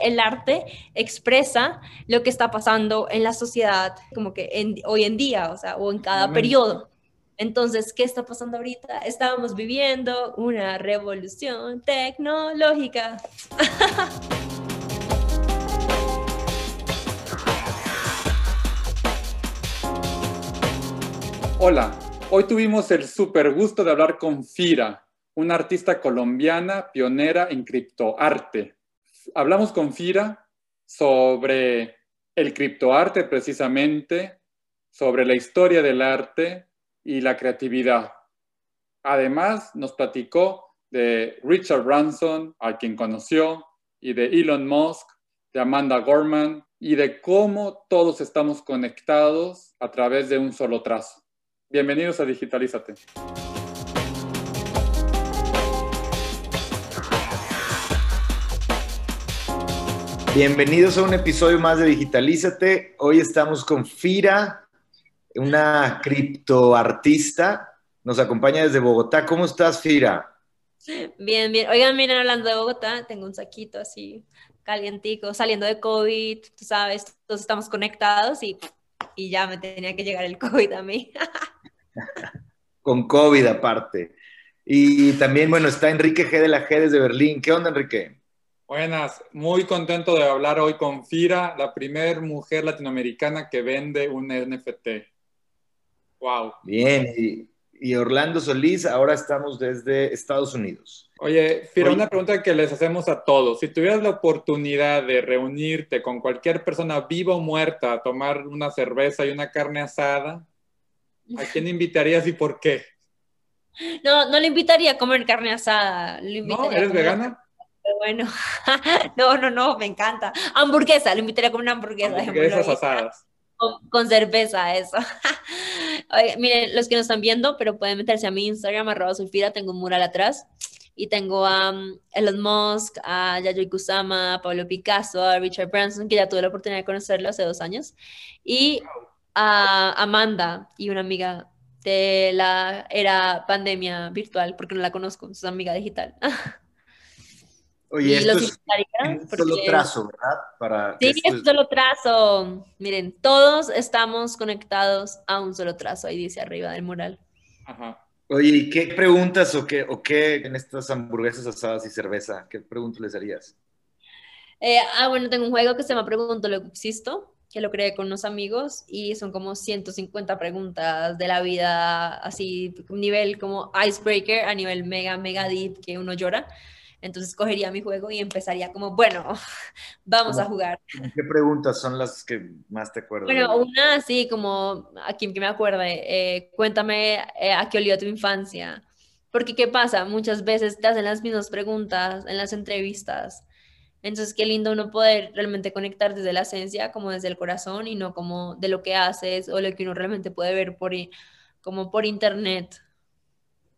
el arte expresa lo que está pasando en la sociedad, como que hoy en día, o sea, o en cada periodo. Entonces, ¿qué está pasando ahorita? Estábamos viviendo una revolución tecnológica. Hola, hoy tuvimos el super gusto de hablar con Fira, una artista colombiana pionera en criptoarte hablamos con Fira sobre el criptoarte precisamente, sobre la historia del arte y la creatividad. Además, nos platicó de Richard Branson, a quien conoció, y de Elon Musk, de Amanda Gorman, y de cómo todos estamos conectados a través de un solo trazo. Bienvenidos a Digitalízate. Bienvenidos a un episodio más de Digitalízate. Hoy estamos con Fira, una criptoartista. Nos acompaña desde Bogotá. ¿Cómo estás, Fira? Bien, bien. Oigan, miren, hablando de Bogotá, tengo un saquito así calientico, saliendo de COVID, tú sabes, todos estamos conectados y, y ya me tenía que llegar el COVID a mí. con COVID aparte. Y también, bueno, está Enrique G de la G desde Berlín. ¿Qué onda, Enrique? Buenas, muy contento de hablar hoy con Fira, la primera mujer latinoamericana que vende un NFT. Wow. Bien, y, Orlando Solís, ahora estamos desde Estados Unidos. Oye, Fira, una pregunta que les hacemos a todos. Si tuvieras la oportunidad de reunirte con cualquier persona viva o muerta a tomar una cerveza y una carne asada, ¿a quién invitarías y por qué? No, no le invitaría a comer carne asada. ¿No? ¿Eres vegana? Bueno, no, no, no, me encanta. Hamburguesa, lo invitaría con una hamburguesa. Hamburguesas asadas. Con, cerveza, eso. miren, los que nos están viendo, pero pueden meterse a mi Instagram, arroba sulfira, tengo un mural atrás. Y tengo a um, Elon Musk, a Yayoi Kusama, a Pablo Picasso, a Richard Branson, que ya tuve la oportunidad de conocerlo hace dos años. Y a Amanda y una amiga de la era pandemia virtual, porque no la conozco, es amiga digital. Oye, esto es un solo trazo, ¿verdad? Para sí, es un solo trazo. Miren, todos estamos conectados a un solo trazo, ahí dice arriba del mural. Ajá. Oye, ¿y qué preguntas o qué, o qué en estas hamburguesas asadas y cerveza? ¿Qué preguntas les harías? Eh, ah, bueno, tengo un juego que se llama Pregunto lo que existo, que lo creé con unos amigos y son como 150 preguntas de la vida, así, nivel como icebreaker, a nivel mega, mega deep, que uno llora. Entonces cogería mi juego y empezaría como, bueno, vamos a jugar. ¿Qué preguntas son las que más te acuerdas? Bueno, una así como, aquí que me acuerde, eh, cuéntame eh, a qué olió tu infancia. Porque ¿qué pasa? Muchas veces te hacen las mismas preguntas en las entrevistas. Entonces, qué lindo uno poder realmente conectar desde la esencia, como desde el corazón y no como de lo que haces o lo que uno realmente puede ver por, como por internet.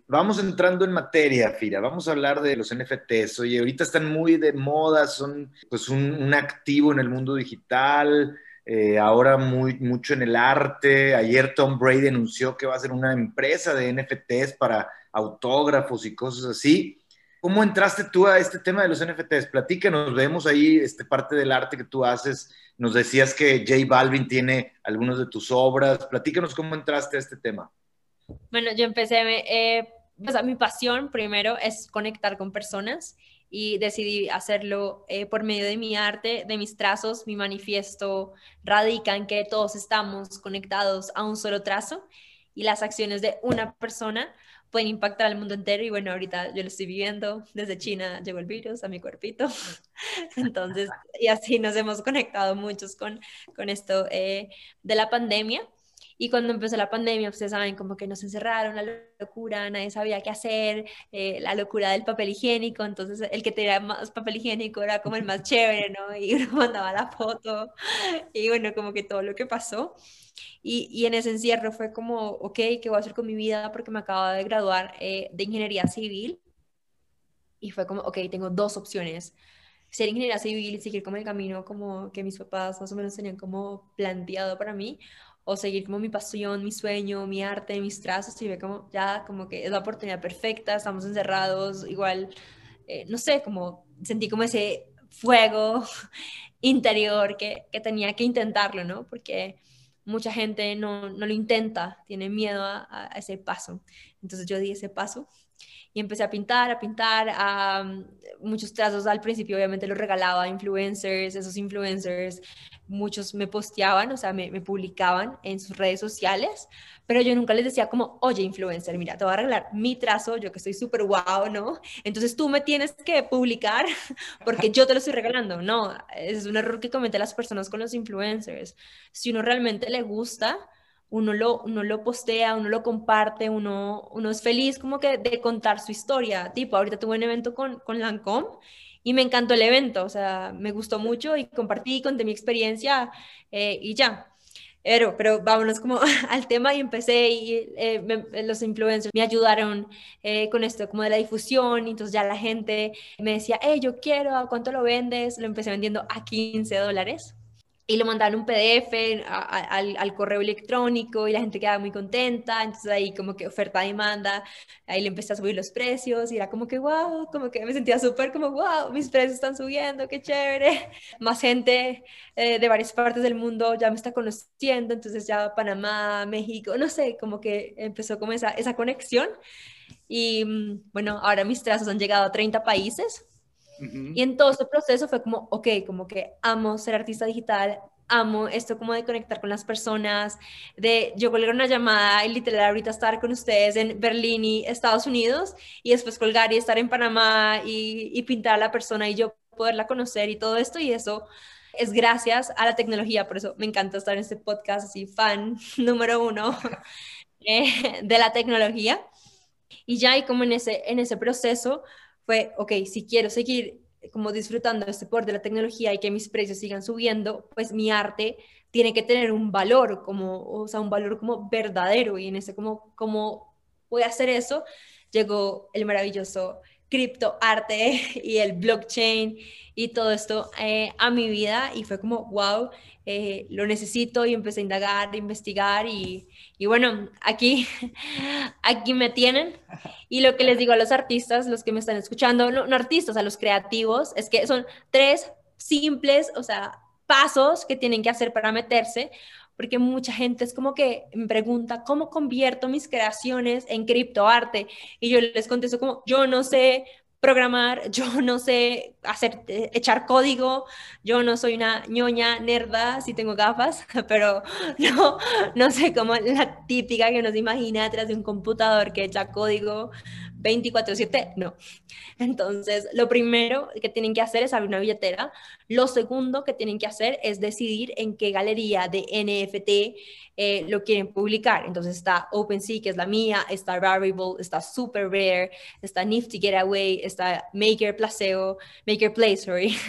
Vamos entrando en materia, Fira. Vamos a hablar de los NFTs. Oye, ahorita están muy de moda, son pues un, activo en el mundo digital, eh, ahora muy, mucho en el arte. Ayer Tom Brady anunció que va a ser una empresa de NFTs para autógrafos y cosas así. ¿Cómo entraste tú a este tema de los NFTs? Platícanos, vemos ahí este, parte del arte que tú haces. Nos decías que J Balvin tiene algunas de tus obras. Platícanos cómo entraste a este tema. Bueno, yo empecé, eh, o mi pasión primero es conectar con personas y decidí hacerlo eh, por medio de mi arte, de mis trazos. Mi manifiesto radica en que todos estamos conectados a un solo trazo y las acciones de una persona pueden impactar al mundo entero y bueno, ahorita yo lo estoy viviendo, desde China llegó el virus a mi cuerpito, entonces, y así nos hemos conectado muchos con, con esto eh, de la pandemia. Y cuando empezó la pandemia, ustedes saben, como que nos encerraron, la locura, nadie sabía qué hacer, eh, la locura del papel higiénico, entonces el que tenía más papel higiénico era como el más chévere, ¿no? Y uno mandaba la foto, y bueno, como que todo lo que pasó. Y, y en ese encierro fue como, ok, ¿qué voy a hacer con mi vida? Porque me acabo de graduar eh, de ingeniería civil. Y fue como, ok, tengo dos opciones ser ingeniera civil y seguir como el camino como que mis papás más o menos tenían como planteado para mí, o seguir como mi pasión, mi sueño, mi arte, mis trazos y ve como ya como que es la oportunidad perfecta, estamos encerrados, igual, eh, no sé, como sentí como ese fuego interior que, que tenía que intentarlo, ¿no? Porque mucha gente no, no lo intenta, tiene miedo a, a, ese paso. Entonces yo di ese paso y empecé a pintar, a pintar, a muchos trazos al principio obviamente los regalaba a influencers, esos influencers, muchos me posteaban, o sea, me, me, publicaban en sus redes sociales, pero yo nunca les decía como, oye, influencer, mira, te voy a regalar mi trazo, yo que estoy súper guau, ¿no? Entonces tú me tienes que publicar porque yo te lo estoy regalando, no, es un error que cometen las personas con los influencers. Si uno realmente le gusta, uno lo, uno lo postea, uno lo comparte, uno, uno es feliz como que de contar su historia. Tipo, ahorita tuve un evento con, con Lancome y me encantó el evento, o sea, me gustó mucho y compartí, conté mi experiencia eh, y ya. Pero, pero vámonos como al tema y empecé y eh, los influencers me ayudaron eh, con esto como de la difusión y entonces ya la gente me decía, hey, yo quiero, ¿a cuánto lo vendes? Lo empecé vendiendo a 15 dólares y lo mandaban un PDF al, al, correo electrónico y la gente quedaba muy contenta, entonces ahí como que oferta-demanda, ahí le empecé a subir los precios y era como que wow, como que me sentía súper como wow, mis precios están subiendo, qué chévere, más gente eh, de varias partes del mundo ya me está conociendo, entonces ya Panamá, México, no sé, como que empezó como esa, esa conexión. Y mm, bueno, ahora mis trazos han llegado a 30 países y en todo ese proceso fue como, ok, como que amo ser artista digital, amo esto como de conectar con las personas, de yo colgar una llamada y literal ahorita estar con ustedes en Berlín y Estados Unidos y después colgar y estar en Panamá y, y pintar a la persona y yo poderla conocer y todo esto. Y eso es gracias a la tecnología, por eso me encanta estar en este podcast así, fan número uno de la tecnología. Y ya y como en ese, en ese proceso fue, ok, si quiero seguir como disfrutando este poder de la tecnología y que mis precios sigan subiendo, pues mi arte tiene que tener un valor, como, o sea, un valor como verdadero. Y en ese como, como voy a hacer eso, llegó el maravilloso criptoarte y el blockchain y todo esto eh, a mi vida. Y fue como, wow, eh, lo necesito y empecé a indagar, a investigar y, y, bueno, aquí, aquí me tienen. Y lo que les digo a los artistas, los que me están escuchando, no, no artistas, a los creativos, es que son tres simples, o sea, pasos que tienen que hacer para meterse, porque mucha gente es como que me pregunta, ¿cómo convierto mis creaciones en criptoarte? Y yo les contesto como, yo no sé programar, yo no sé hacer, eh, echar código, yo no soy una ñoña nerda, si tengo gafas, pero no, no sé cómo la típica que nos imagina detrás de un computador que echa código 24/7, no. Entonces, lo primero que tienen que hacer es abrir una billetera. Lo segundo que tienen que hacer es decidir en qué galería de NFT eh, lo quieren publicar. Entonces está OpenSea, que es la mía, está Rarible, está Super Rare, está Nifty Getaway, está Maker Placeo, Maker Play, sorry.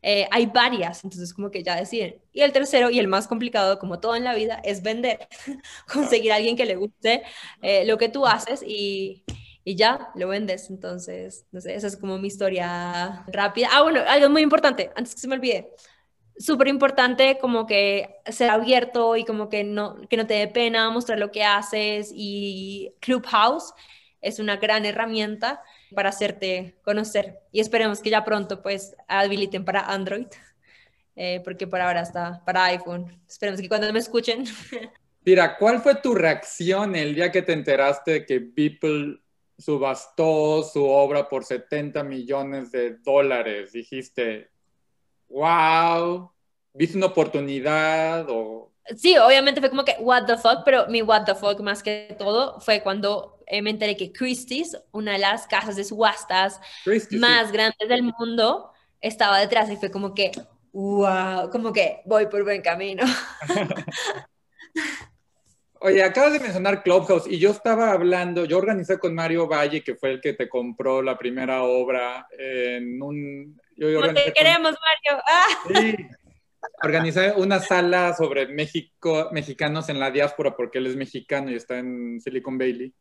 Eh, hay varias, entonces como que ya deciden. Y el tercero y el más complicado, como todo en la vida, es vender, conseguir a alguien que le guste eh, lo que tú haces y, y ya lo vendes. Entonces, no sé, esa es como mi historia rápida. Ah, bueno, algo muy importante, antes que se me olvide. Súper importante como que ser abierto y como que no, que no te dé pena mostrar lo que haces y Clubhouse es una gran herramienta para hacerte conocer y esperemos que ya pronto pues habiliten para Android eh, porque por ahora está para iPhone. Esperemos que cuando me escuchen. Mira, ¿cuál fue tu reacción el día que te enteraste de que People subastó su obra por 70 millones de dólares. Dijiste, wow, viste una oportunidad o... Sí, obviamente fue como que, what the fuck, pero mi what the fuck más que todo fue cuando eh, me enteré que Christie's, una de las casas de subastas más grandes del mundo, estaba detrás y fue como que, wow, como que voy por buen camino. Oye, acabas de mencionar Clubhouse y yo estaba hablando, yo organizé con Mario Valle, que fue el que te compró la primera obra en un... Yo no te queremos, Mario. Ah. Sí, organizé una sala sobre México, mexicanos en la diáspora, porque él es mexicano y está en Silicon Valley.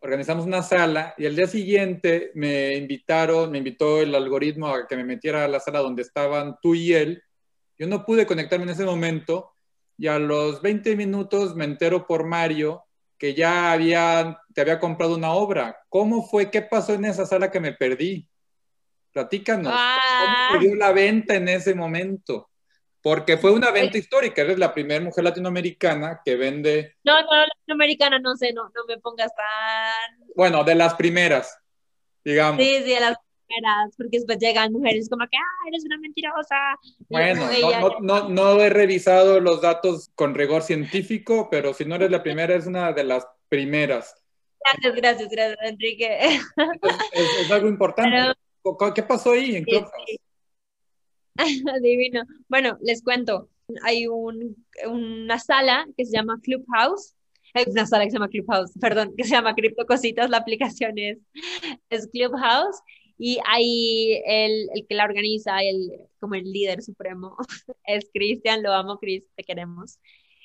Organizamos una sala y al día siguiente me invitaron, me invitó el algoritmo a que me metiera a la sala donde estaban tú y él. Yo no pude conectarme en ese momento y a los 20 minutos me entero por Mario que ya había, te había comprado una obra. ¿Cómo fue? ¿Qué pasó en esa sala que me perdí? Platícanos, Ah. ¿cómo se dio la venta en ese momento? Porque fue una venta histórica, eres la primera mujer latinoamericana que vende, No, no, latinoamericana, no sé, no, no me pongas tan... bueno, de las primeras, digamos. Sí, sí, a las porque después llegan mujeres como que, ah, eres una mentirosa. Bueno, no, ella- no, no, no he revisado los datos con rigor científico, pero si no eres la primera, es una de las primeras. Gracias, gracias, gracias, Enrique. Es, es algo importante. Pero- ¿Qué pasó ahí en Sí, Clubhouse? sí. Divino. Bueno, les cuento. Hay un, una sala que se llama Clubhouse. Hay una sala que se llama Clubhouse, perdón, que se llama Cripto Cositas. La aplicación es, es Clubhouse. Y ahí el, el que la organiza, el, como el líder supremo, es Cristian. Lo amo, Chris, te queremos.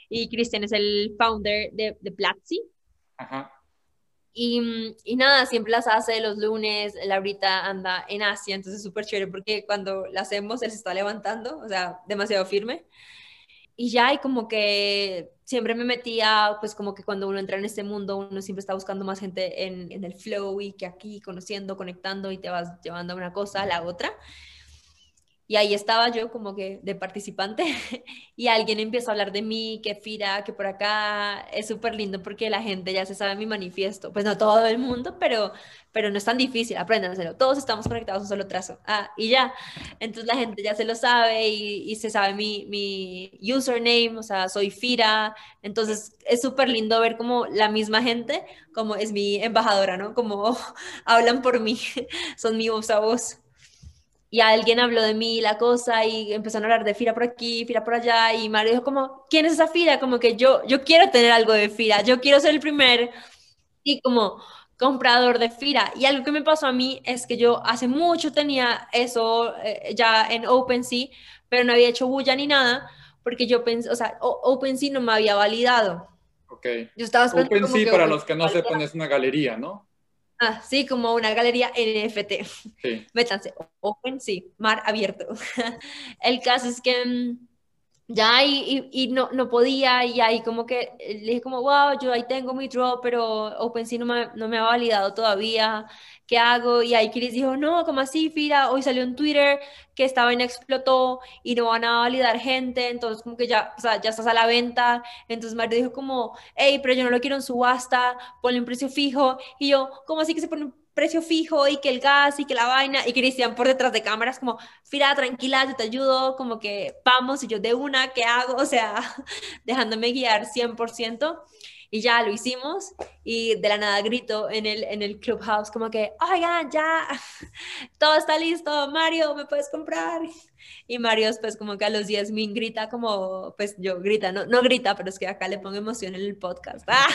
Y Cristian es el founder de, de Platzi. Ajá. Y, mm, y nada, siempre las hace los lunes, él ahorita anda en Asia, entonces es súper chévere porque cuando la hacemos él se está levantando, o sea, demasiado firme. Y ya, y como que siempre me metía, pues como que cuando uno entra en este mundo, uno siempre está buscando más gente en, en el flow y que aquí conociendo, conectando y te vas llevando una cosa a la otra. Y ahí estaba yo como que de participante y alguien empieza a hablar de mí, que Fira, que por acá es súper lindo porque la gente ya se sabe mi manifiesto. Pues no todo el mundo, pero, pero no es tan difícil, apréndanselo. Todos estamos conectados a un solo trazo. Ah, y ya. Entonces la gente ya se lo sabe y, y se sabe mi, mi username, o sea, soy Fira. Entonces es súper lindo ver como la misma gente, como es mi embajadora, ¿no? Como hablan por mí, son mi voz a voz y alguien habló de mí la cosa y empezaron a hablar de Fira por aquí, Fira por allá y Mario dijo como, ¿quién es esa Fira? Como que yo, yo quiero tener algo de Fira, yo quiero ser el primer y como comprador de Fira. Y algo que me pasó a mí es que yo hace mucho tenía eso eh, ya en OpenSea, pero no había hecho bulla ni nada porque yo pensé, o sea, OpenSea no me había validado. Ok. Yo estaba OpenSea, para los que no sepan, es una galería, ¿no? Ah, sí, como una galería NFT. Sí. Métanse, open, sí, mar abierto. El caso es que mm, ya y, y, no, no podía y ahí como que eh, le dije como, wow, yo ahí tengo mi drop, pero OpenSea no me, no me ha validado todavía, ¿qué hago? Y ahí Chris dijo, no, como así, Fira? Hoy salió en Twitter que esta vaina explotó y no van a validar gente, entonces como que ya, o sea, ya estás a la venta. Entonces Mario dijo como, hey, pero yo no lo quiero en subasta, ponle un precio fijo. Y yo, ¿cómo así que se pone un precio fijo y que el gas y que la vaina? Y Cristian por detrás de cámaras como, Fira, tranquila, yo te ayudo, como que vamos y yo de una, ¿qué hago? O sea, dejándome guiar 100%. Y ya lo hicimos y de la nada grito en el, en el clubhouse como que, oigan, ya, todo está listo, Mario, ¿me puedes comprar? Y Mario después como que a los 10 min grita como, pues yo grita, no, no grita, pero es que acá le pongo emoción en el podcast. ¡Ah!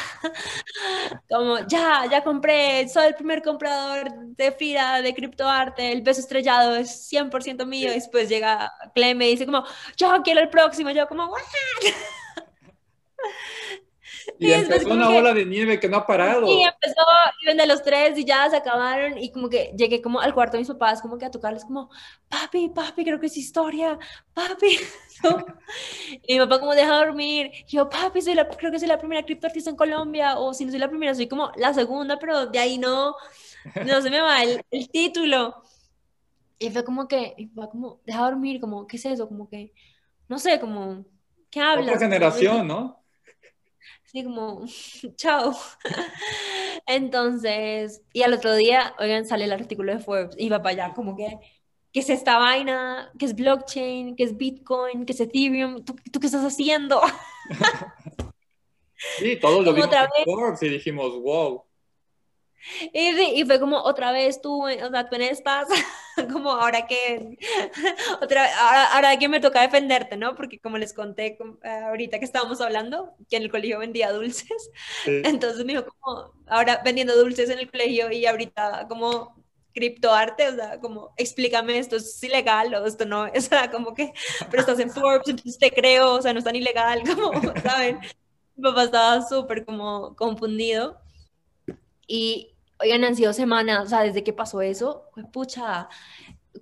Como, ya, ya compré, soy el primer comprador de FIRA, de criptoarte, el beso estrellado es 100% mío. Y después llega Clem y dice como, yo quiero el próximo, yo como, ¿what? Y es empezó una que- bola de nieve que no ha parado. Y empezó, y vende los tres y ya se acabaron y como que llegué como al cuarto de mis papás como que a tocarles como, papi, papi, creo que es historia, papi. ¿no? Y mi papá como deja dormir, y yo, papi, soy la, creo que soy la primera criptoartista en Colombia, o si no soy la primera, soy como la segunda, pero de ahí no, no se me va el, el título. Y fue como que, y papá como, deja dormir, como, ¿qué es eso? Como que, no sé, como, ¿qué hablas? Otra generación, ¿no? Sí, como, chao. Entonces, y al otro día, oigan, sale el artículo de Forbes y va para allá, como que, ¿qué es esta vaina? ¿Qué es blockchain? ¿Qué es Bitcoin? ¿Qué es Ethereum? ¿Tú, tú qué estás haciendo? Sí, todos lo vimos en Forbes y dijimos, wow. Y, y fue como otra vez tú, o sea, tú en estas, como ahora que, otra, ahora, ahora que me toca defenderte, ¿no? Porque como les conté eh, ahorita que estábamos hablando, que en el colegio vendía dulces, Sí. entonces me dijo como, ahora vendiendo dulces en el colegio y ahorita como criptoarte, o sea, como explícame esto es ilegal o esto no, o sea, como que, pero estás en Forbes, entonces te creo, o sea, no es tan ilegal, como, ¿saben? Mi papá estaba súper como confundido y, oigan, han sido semanas, o sea, desde que pasó eso, pues, pucha,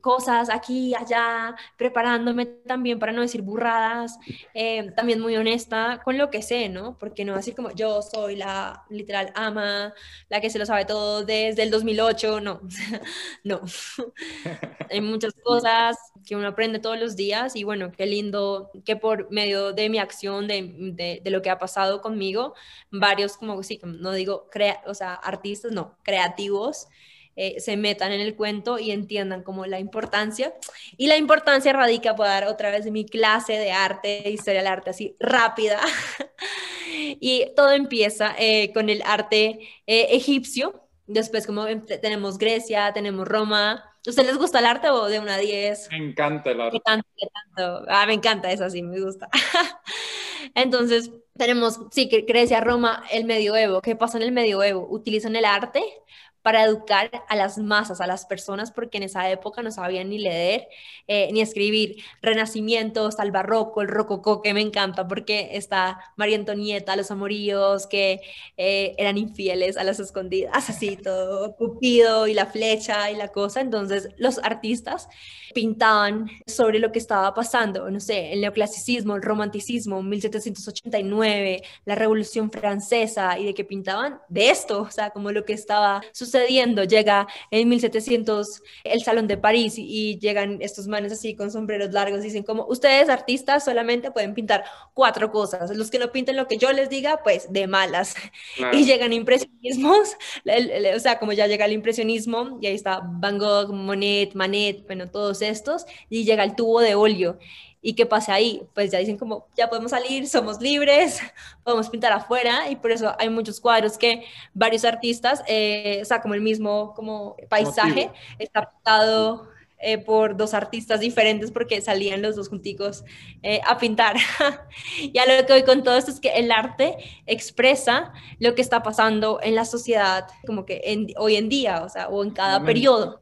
cosas aquí, allá, preparándome también para no decir burradas, eh, también muy honesta con lo que sé, ¿no? Porque no así como yo soy la literal ama, la que se lo sabe todo desde el 2008, no, no. Hay muchas cosas que uno aprende todos los días y bueno, qué lindo que por medio de mi acción, de, de, lo que ha pasado conmigo, varios como, sí, no digo, crea, o sea, artistas, no, creativos, eh, se metan en el cuento y entiendan como la importancia. Y la importancia radica, puedo dar otra vez mi clase de arte, historia del arte, así rápida. y todo empieza eh, con el arte eh, egipcio. Después, como tenemos Grecia, tenemos Roma. ¿A ustedes les gusta el arte o de una 10? Me encanta el arte. Ah, me encanta eso, sí, me gusta. Entonces, tenemos, sí, Grecia, Roma, el medioevo. ¿Qué pasa en el medioevo? Utilizan el arte para educar a las masas, a las personas, porque en esa época no sabían ni leer eh, ni escribir. Renacimiento, hasta el barroco, el rococó, que me encanta, porque está María Antonieta, los amoríos, que eh, eran infieles a las escondidas, así todo, Cupido y la flecha y la cosa. Entonces, los artistas pintaban sobre lo que estaba pasando, no sé, el neoclasicismo, el romanticismo, 1789, la Revolución Francesa, y de que pintaban de esto, o sea, como lo que estaba sucediendo sucediendo. Llega en 1700 el Salón de París y, llegan estos manes así con sombreros largos. Dicen como, ustedes artistas solamente pueden pintar cuatro cosas. Los que no pinten lo que yo les diga, pues de malas. Y llegan impresionismos, o sea, como ya llega el impresionismo, y ahí está Van Gogh, Monet, Manet, bueno, todos estos, y llega el tubo de óleo. ¿Y qué pasa ahí? Pues ya dicen como, ya podemos salir, somos libres, podemos pintar afuera y por eso hay muchos cuadros que varios artistas, eh, o sea, como el mismo como paisaje, está pintado eh, por dos artistas diferentes porque salían los dos junticos eh, a pintar. y a lo que voy con todo esto es que el arte expresa lo que está pasando en la sociedad como que en, hoy en día, o sea, o en cada periodo.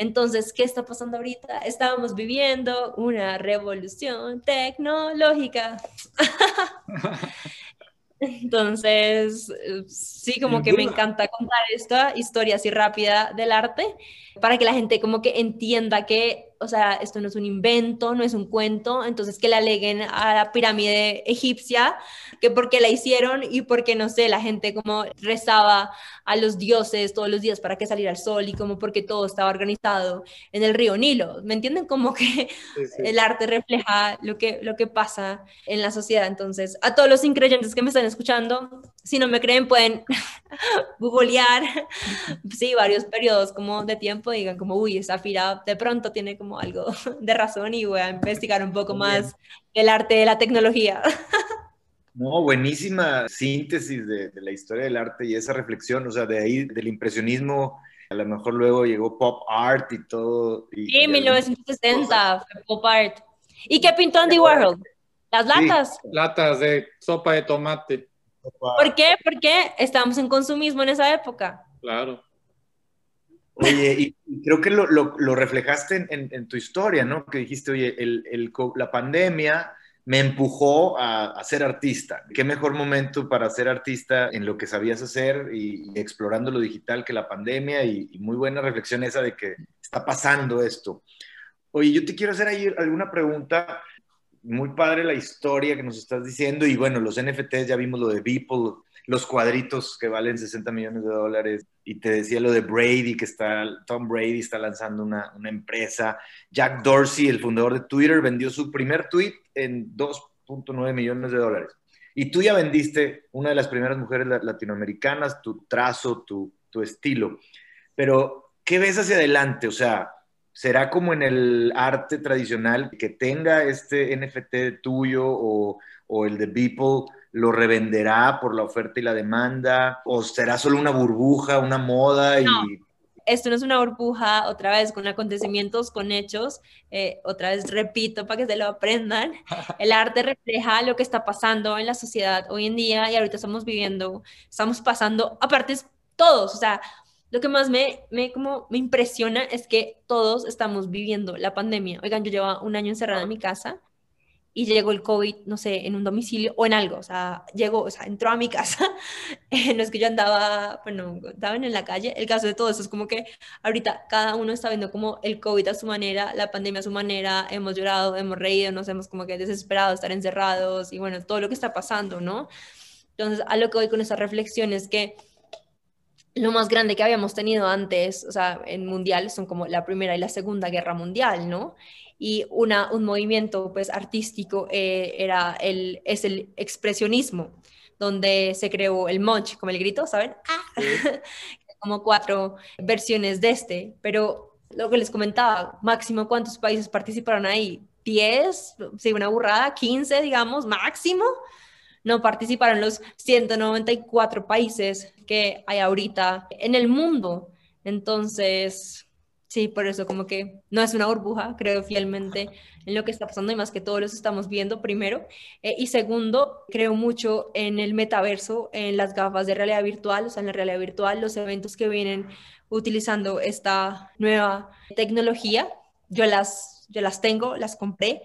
Entonces, ¿qué está pasando ahorita? Estábamos viviendo una revolución tecnológica. Entonces, sí, como que me encanta contar esta historia así rápida del arte para que la gente como que entienda que o sea, esto no es un invento, no es un cuento, entonces que le aleguen a la pirámide egipcia, que porque la hicieron y porque, no sé, la gente como rezaba a los dioses todos los días para que saliera el sol y como porque todo estaba organizado en el río Nilo, ¿me entienden? Como que el arte refleja lo que, lo que pasa en la sociedad, entonces a todos los increyentes que me están escuchando, si no me creen pueden googlear, sí, varios periodos como de tiempo, digan como, uy, esa fira de pronto tiene como algo de razón y voy a investigar un poco más el arte de la tecnología. No, buenísima síntesis de, la historia del arte y esa reflexión, o sea, de ahí, del impresionismo, a lo mejor luego llegó pop art y todo. Y, sí, 1960, pop art. ¿Y qué pintó Andy Warhol? Las latas. latas de sopa de tomate. ¿Por qué? Porque estábamos en consumismo en esa época. Claro. Oye, y creo que lo, lo, reflejaste en, tu historia, ¿no? Que dijiste, oye, el, el, la pandemia me empujó a, ser artista. ¿Qué mejor momento para ser artista en lo que sabías hacer y, explorando lo digital que la pandemia? Y, y, muy buena reflexión esa de que está pasando esto. Oye, yo te quiero hacer ahí alguna pregunta. Muy padre la historia que nos estás diciendo y bueno, los NFTs, ya vimos lo de Beeple, los cuadritos que valen 60 millones de dólares. Y te decía lo de Brady, que está, Tom Brady está lanzando una, una empresa. Jack Dorsey, el fundador de Twitter, vendió su primer tweet en 2.9 millones de dólares. Y tú ya vendiste una de las primeras mujeres latinoamericanas, tu trazo, tu, tu estilo. Pero, ¿qué ves hacia adelante? O sea, ¿será como en el arte tradicional que tenga este NFT tuyo o, o el de Beeple? lo revenderá por la oferta y la demanda? ¿O será solo una burbuja, una moda? Y... Esto no es una burbuja, otra vez, con acontecimientos, con hechos. Eh, otra vez repito para que se lo aprendan. El arte refleja lo que está pasando en la sociedad hoy en día y ahorita estamos viviendo, estamos pasando, aparte, todos, o sea, lo que más me, me, como me impresiona es que todos estamos viviendo la pandemia. Oigan, yo llevo un año encerrada en mi casa y llegó el COVID, no sé, en un domicilio o en algo, o sea, llegó, o sea, entró a mi casa, no es que yo andaba, bueno, estaban en la calle, el caso de todo eso es como que ahorita cada uno está viendo como el COVID a su manera, la pandemia a su manera, hemos llorado, hemos reído, nos hemos como que desesperado estar encerrados y bueno, todo lo que está pasando, ¿no? Entonces, a lo que voy con esa reflexión es que lo más grande que habíamos tenido antes, o sea, en mundial, son como la Primera y la Segunda Guerra Mundial, ¿no? y una, un movimiento pues artístico eh, era el, es el expresionismo, donde se creó el munch, como el grito, ¿saben? como cuatro versiones de este, pero lo que les comentaba, máximo cuántos países participaron ahí, 10, sí, una burrada, 15, digamos, máximo. No participaron los 194 países que hay ahorita en el mundo. Entonces, Sí, por eso como que no es una burbuja, creo fielmente en lo que está pasando y más que todos los estamos viendo primero. Eh, y segundo, creo mucho en el metaverso, en las gafas de realidad virtual, o sea, en la realidad virtual, los eventos que vienen utilizando esta nueva tecnología. Yo las, yo las tengo, las compré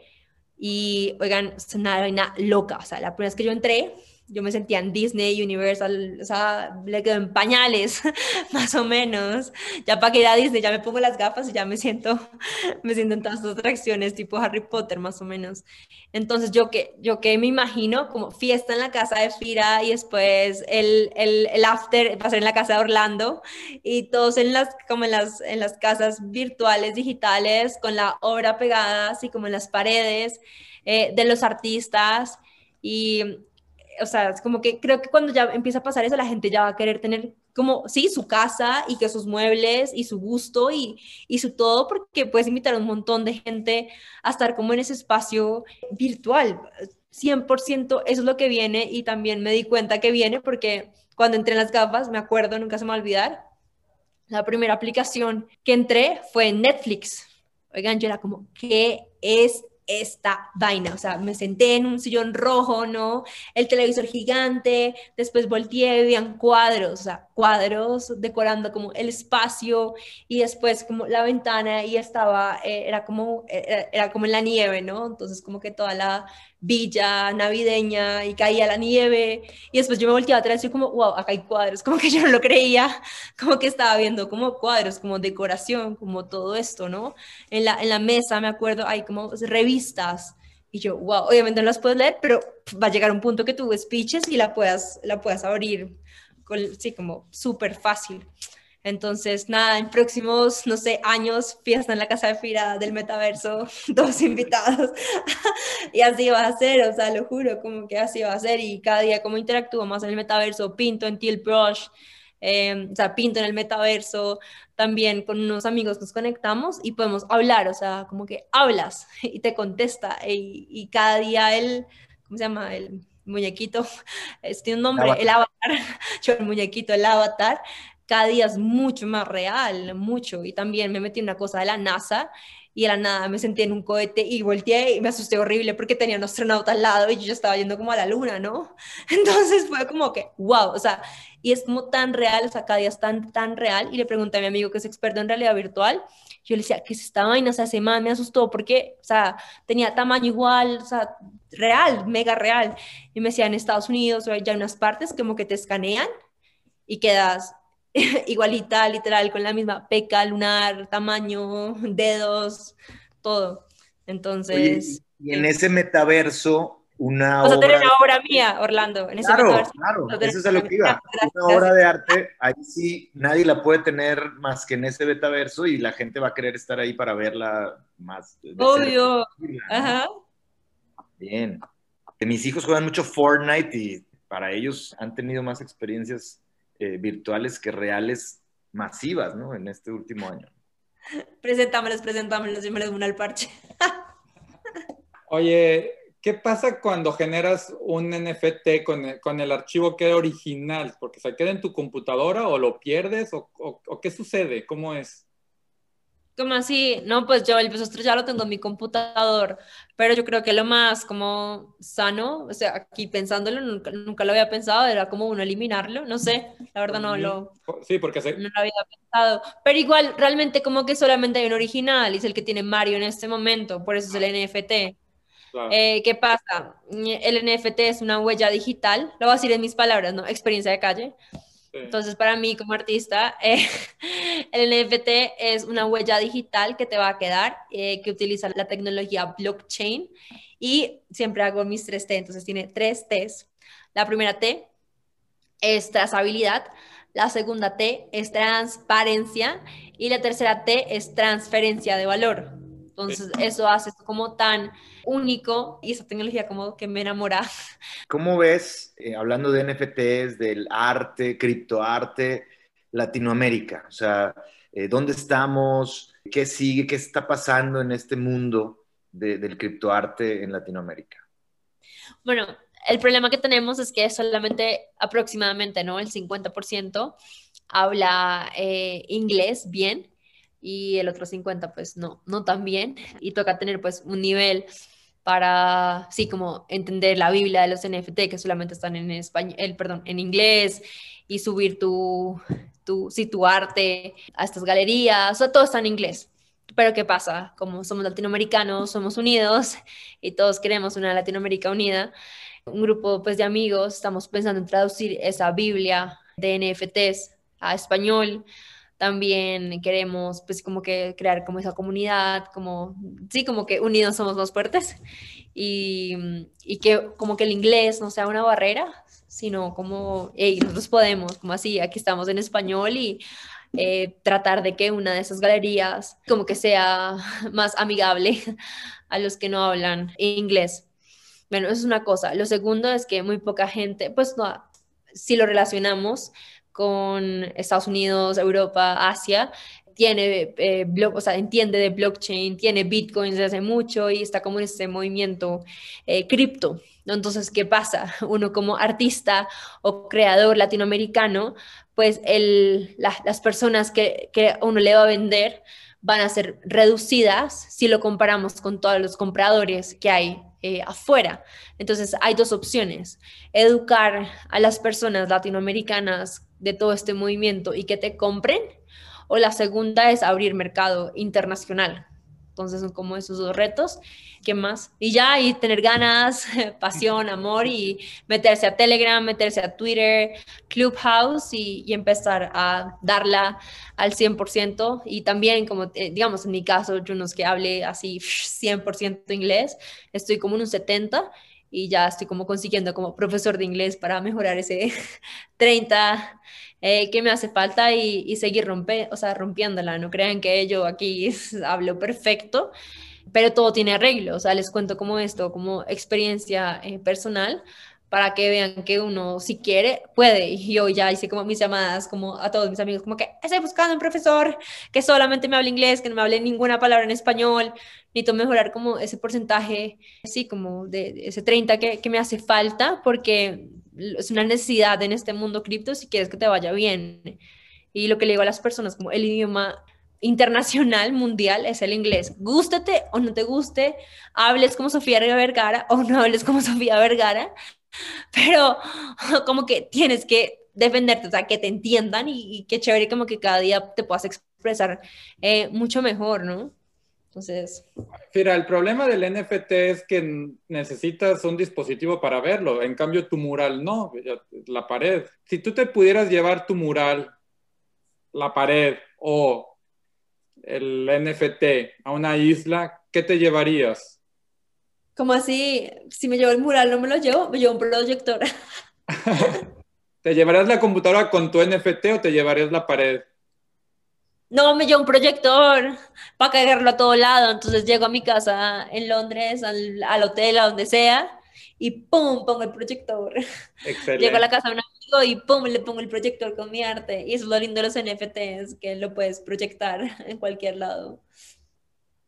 y, oigan, es una vaina loca. O sea, la primera vez que yo entré, yo me sentía en Disney, Universal, o sea, le quedo en pañales, más o menos. Ya para que ir a Disney, ya me pongo las gafas y ya me siento, me siento en todas las atracciones, tipo Harry Potter, más o menos. Entonces, yo que, yo que me imagino como fiesta en la casa de Fira y después el, el, el after va en la casa de Orlando y todos en las, como en las, en las casas virtuales, digitales, con la obra pegada, así como en las paredes eh, de los artistas. Y o sea, es como que creo que cuando ya empieza a pasar eso, la gente ya va a querer tener como, sí, su casa y que sus muebles y su gusto y, y su todo, porque puedes invitar a un montón de gente a estar como en ese espacio virtual. 100% eso es lo que viene y también me di cuenta que viene porque cuando entré en las gafas, me acuerdo, nunca se me va a olvidar, la primera aplicación que entré fue Netflix. Oigan, yo era como, ¿qué es esta vaina, o sea, me senté en un sillón rojo, ¿no? El televisor gigante, después volteé, veían cuadros, o sea, cuadros decorando como el espacio y después como la ventana y estaba, eh, era como, era, era, como en la nieve, ¿no? Entonces como que toda la villa navideña y caía la nieve y después yo me volteaba atrás y como, wow, acá hay cuadros, como que yo no lo creía, como que estaba viendo como cuadros, como decoración, como todo esto, ¿no? En la, en la mesa, me acuerdo, hay como revistas y yo, wow, obviamente no las puedes leer, pero va a llegar un punto que tú speeches y la puedas, la puedas abrir, con, sí, como súper fácil. Entonces, nada, en próximos, no sé, años, fiesta en la casa de Fira del metaverso, todos invitados. y así va a ser, o sea, lo juro, como que así va a ser. Y cada día como interactúo más en el metaverso, pinto en Teal Brush, eh, o sea, pinto en el metaverso, también con unos amigos nos conectamos y podemos hablar, o sea, como que hablas y te contesta. Y, y cada día el, ¿cómo se llama? El muñequito, tiene un nombre, el avatar, yo el muñequito, el avatar, cada día es mucho más real, mucho. Y también me metí en una cosa de la NASA y de la nada me sentí en un cohete y volteé y me asusté horrible porque tenía un astronauta al lado y yo estaba yendo como a la luna, ¿no? Entonces fue como que, wow, o sea, y es como tan real, o sea, cada día es tan, tan real. Y le pregunté a mi amigo que es experto en realidad virtual, yo le decía, ¿qué es esta vaina? O sea, man me asustó porque, o sea, tenía tamaño igual, o sea, real, mega real. Y me decía, en Estados Unidos hay ya unas partes como que te escanean y quedas igualita, literal, con la misma peca, lunar, tamaño, dedos, todo. Entonces... y en ese metaverso, una obra... tener una obra mía, Orlando, en ese claro, metaverso. Claro, eso es a lo que iba. Una obra de arte, ahí sí, nadie la puede tener más que en ese metaverso y la gente va a querer estar ahí para verla más. Obvio. Ajá. Bien. Mis hijos juegan mucho Fortnite y para ellos han tenido más experiencias eh, virtuales que reales masivas, ¿no? En este último año. Presentámelos, presentámelos, yo me les uno al parche. Oye, ¿qué pasa cuando generas un NFT con el, con el archivo que era original? ¿Porque se queda en tu computadora o lo pierdes o, o qué sucede? ¿Cómo es? ¿Cómo así? No, pues yo el beso ya lo tengo en mi computador, pero yo creo que lo más como sano, o sea, aquí pensándolo, nunca, nunca lo había pensado, era como uno eliminarlo, no sé, la verdad no lo, sí, porque no lo había pensado, pero igual realmente como que solamente hay un original y es el que tiene Mario en este momento, por eso es el NFT. Eh, ¿Qué pasa? El NFT es una huella digital, lo voy a decir en mis palabras, ¿no? Experiencia de calle. Entonces, para mí como artista, eh, el NFT es una huella digital que te va a quedar, eh, que utiliza la tecnología blockchain y siempre hago mis tres T, entonces tiene tres Ts. La primera T es trazabilidad, la segunda T es transparencia y la tercera T es transferencia de valor. Entonces, eso hace como tan único y esa tecnología como que me enamora. ¿Cómo ves, eh, hablando de NFTs, del arte, criptoarte, Latinoamérica? O sea, eh, ¿dónde estamos? ¿Qué sigue? ¿Qué está pasando en este mundo del criptoarte en Latinoamérica? Bueno, el problema que tenemos es que solamente aproximadamente, ¿no? El 50% habla eh, inglés bien y el otro 50 pues no, no tan bien y toca tener pues un nivel para, sí, como entender la Biblia de los NFT que solamente están en español, perdón, en inglés y subir tu, tu, sí, tu arte a estas galerías, o sea, todo está en inglés. Pero ¿qué pasa? Como somos latinoamericanos, somos unidos y todos queremos una Latinoamérica unida, un grupo pues de amigos estamos pensando en traducir esa Biblia de NFTs a español también queremos pues como que crear como esa comunidad, como, sí, como que unidos somos más fuertes y, y que como que el inglés no sea una barrera, sino como, hey, nosotros podemos, como así, aquí estamos en español y eh, tratar de que una de esas galerías como que sea más amigable a los que no hablan inglés. Bueno, eso es una cosa. Lo segundo es que muy poca gente, pues no, si lo relacionamos, con Estados Unidos, Europa, Asia, tiene eh, o sea, entiende de blockchain, tiene Bitcoin desde hace mucho y está como en este movimiento eh, cripto. Entonces, ¿qué pasa? Uno como artista o creador latinoamericano, pues el, las personas que, que uno le va a vender van a ser reducidas si lo comparamos con todos los compradores que hay eh, afuera. Entonces hay dos opciones, educar a las personas latinoamericanas de todo este movimiento y que te compren, o la segunda es abrir mercado internacional. Entonces son como esos dos retos. ¿Qué más? Y ya, y tener ganas, pasión, amor y meterse a Telegram, meterse a Twitter, Clubhouse y, y empezar a darla al 100%. Y también, como eh, digamos, en mi caso, yo no es que hable así 100% inglés, estoy como en un 70% y ya estoy como consiguiendo como profesor de inglés para mejorar ese 30 eh, que me hace falta y, seguir rompe, o sea, rompiéndola. No crean que yo aquí hablo perfecto, pero todo tiene arreglo. O sea, les cuento como esto, como experiencia eh, personal para que vean que uno si quiere puede. Y yo ya hice como mis llamadas como a todos mis amigos, como que estoy buscando un profesor que solamente me hable inglés, que no me hable ninguna palabra en español. Necesito mejorar como ese porcentaje, sí, como de, ese 30 que, que me hace falta porque es una necesidad en este mundo cripto si quieres que te vaya bien. Y lo que le digo a las personas, como el idioma internacional, mundial, es el inglés. Gústate o no te guste, hables como Sofía Vergara o no hables como Sofía Vergara, pero como que tienes que defenderte, o sea, que te entiendan y, qué chévere como que cada día te puedas expresar eh, mucho mejor, ¿no? Entonces... Mira, el problema del NFT es que necesitas un dispositivo para verlo, en cambio tu mural no, la pared. Si tú te pudieras llevar tu mural, la pared o el NFT a una isla, ¿qué te llevarías? Como así, si me llevo el mural, no me lo llevo, me llevo un proyector. ¿Te llevarías la computadora con tu NFT o te llevarías la pared? No, me llevo un proyector para cargarlo a todo lado. Entonces llego a mi casa en Londres, al, al hotel, a donde sea, y ¡pum! pongo el proyector. Excelente. Llego a la casa de un amigo y ¡pum! le pongo el proyector con mi arte. Y eso es lo lindo de los NFTs, que lo puedes proyectar en cualquier lado.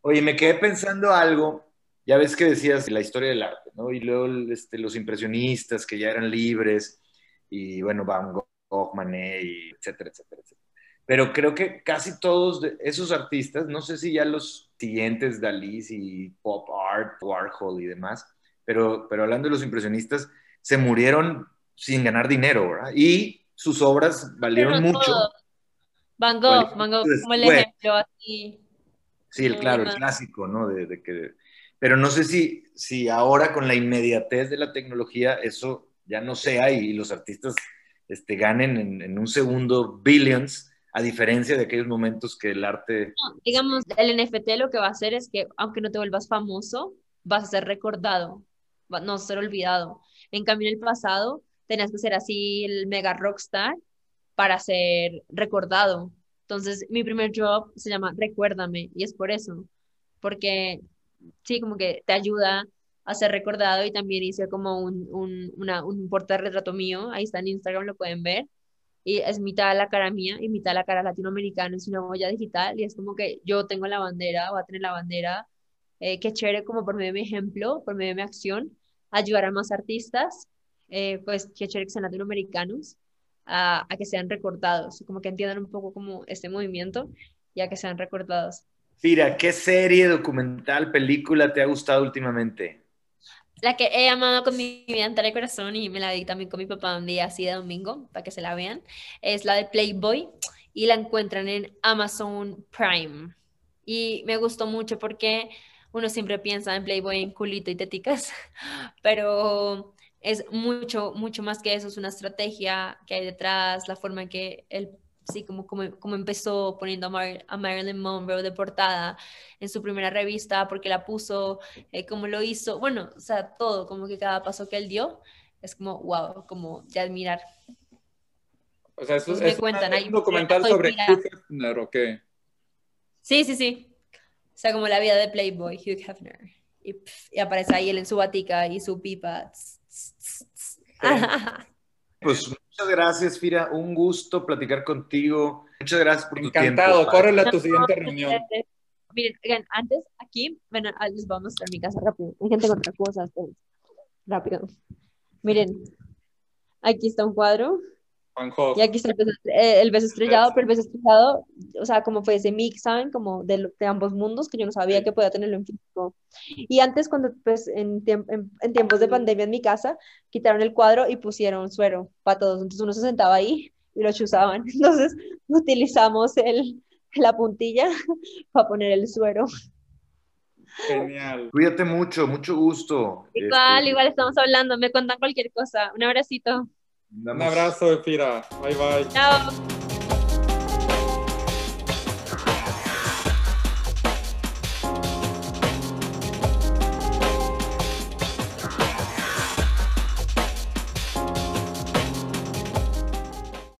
Oye, me quedé pensando algo ya ves que decías la historia del arte, ¿no? Y luego este, los impresionistas que ya eran libres, y bueno, Van Gogh, Manet, y etcétera, etcétera, etcétera. Pero creo que casi todos esos artistas, no sé si ya los siguientes, Dalí y Pop Art, Warhol y demás, pero, pero hablando de los impresionistas, se murieron sin ganar dinero, ¿verdad? Y sus obras valieron mucho. Van Gogh, Van Gogh como el ejemplo así. Sí, el claro, el clásico, ¿no? de que pero no sé si, si ahora con la inmediatez de la tecnología eso ya no sea y los artistas este, ganen en, en un segundo billions, a diferencia de aquellos momentos que el arte... No, digamos, el NFT lo que va a hacer es que aunque no te vuelvas famoso, vas a ser recordado, no a ser olvidado. En cambio, en el pasado tenías que ser así el mega rockstar para ser recordado. Entonces, mi primer job se llama Recuérdame y es por eso, porque sí, como que te ayuda a ser recordado y también hice como un, un, una, un portarretrato mío, ahí está en Instagram, lo pueden ver, y es mitad la cara mía y mitad la cara latinoamericana, es una huella digital y es como que yo tengo la bandera, voy a tener la bandera, eh, qué chévere como por medio de mi ejemplo, por medio de mi acción, ayudar a más artistas, eh, pues qué chévere que sean latinoamericanos, a, a, que sean recordados, como que entiendan un poco como este movimiento y a que sean recordados. Mira, ¿qué serie, documental, película te ha gustado últimamente? La que he amado con mi vida entera corazón y me la di también con mi papá un día así de domingo para que se la vean, es la de Playboy y la encuentran en Amazon Prime. Y me gustó mucho porque uno siempre piensa en Playboy en culito y teticas, pero es mucho, mucho más que eso, es una estrategia que hay detrás, la forma en que él, sí, como, como, como empezó poniendo a, Mar a, Marilyn Monroe de portada en su primera revista, porque la puso, eh, como lo hizo, bueno, o sea, todo, como que cada paso que él dio, es como, wow, como de admirar. O sea, eso, es cuentan, un documental sobre Hugh Hefner, ¿o qué? Sí, sí, sí. O sea, como la vida de Playboy, Hugh Hefner. Y, pff, y aparece ahí él en su batica y su pipa. Pues muchas gracias, Fira. Un gusto platicar contigo. Muchas gracias por tu Encantado. tiempo. Córrele a tu siguiente reunión. Miren, antes aquí, bueno, les vamos a mostrar mi casa rápido. Hay gente con otras cosas. Pues, rápido. Miren, aquí está un cuadro. Y aquí está el beso, eh, el beso estrellado, pero el beso estrellado, o sea, como fue ese mix, ¿saben? Como de, de, ambos mundos, que yo no sabía que podía tenerlo en físico. Y antes, cuando, pues, en, en, en, tiempos de pandemia en mi casa, quitaron el cuadro y pusieron suero para todos. Entonces uno se sentaba ahí y lo chuzaban. Entonces utilizamos el, la puntilla para poner el suero. Genial. Cuídate mucho, mucho gusto. Igual, este... igual estamos hablando, me cuentan cualquier cosa. Un abracito. Un abrazo, Efira. Bye, bye.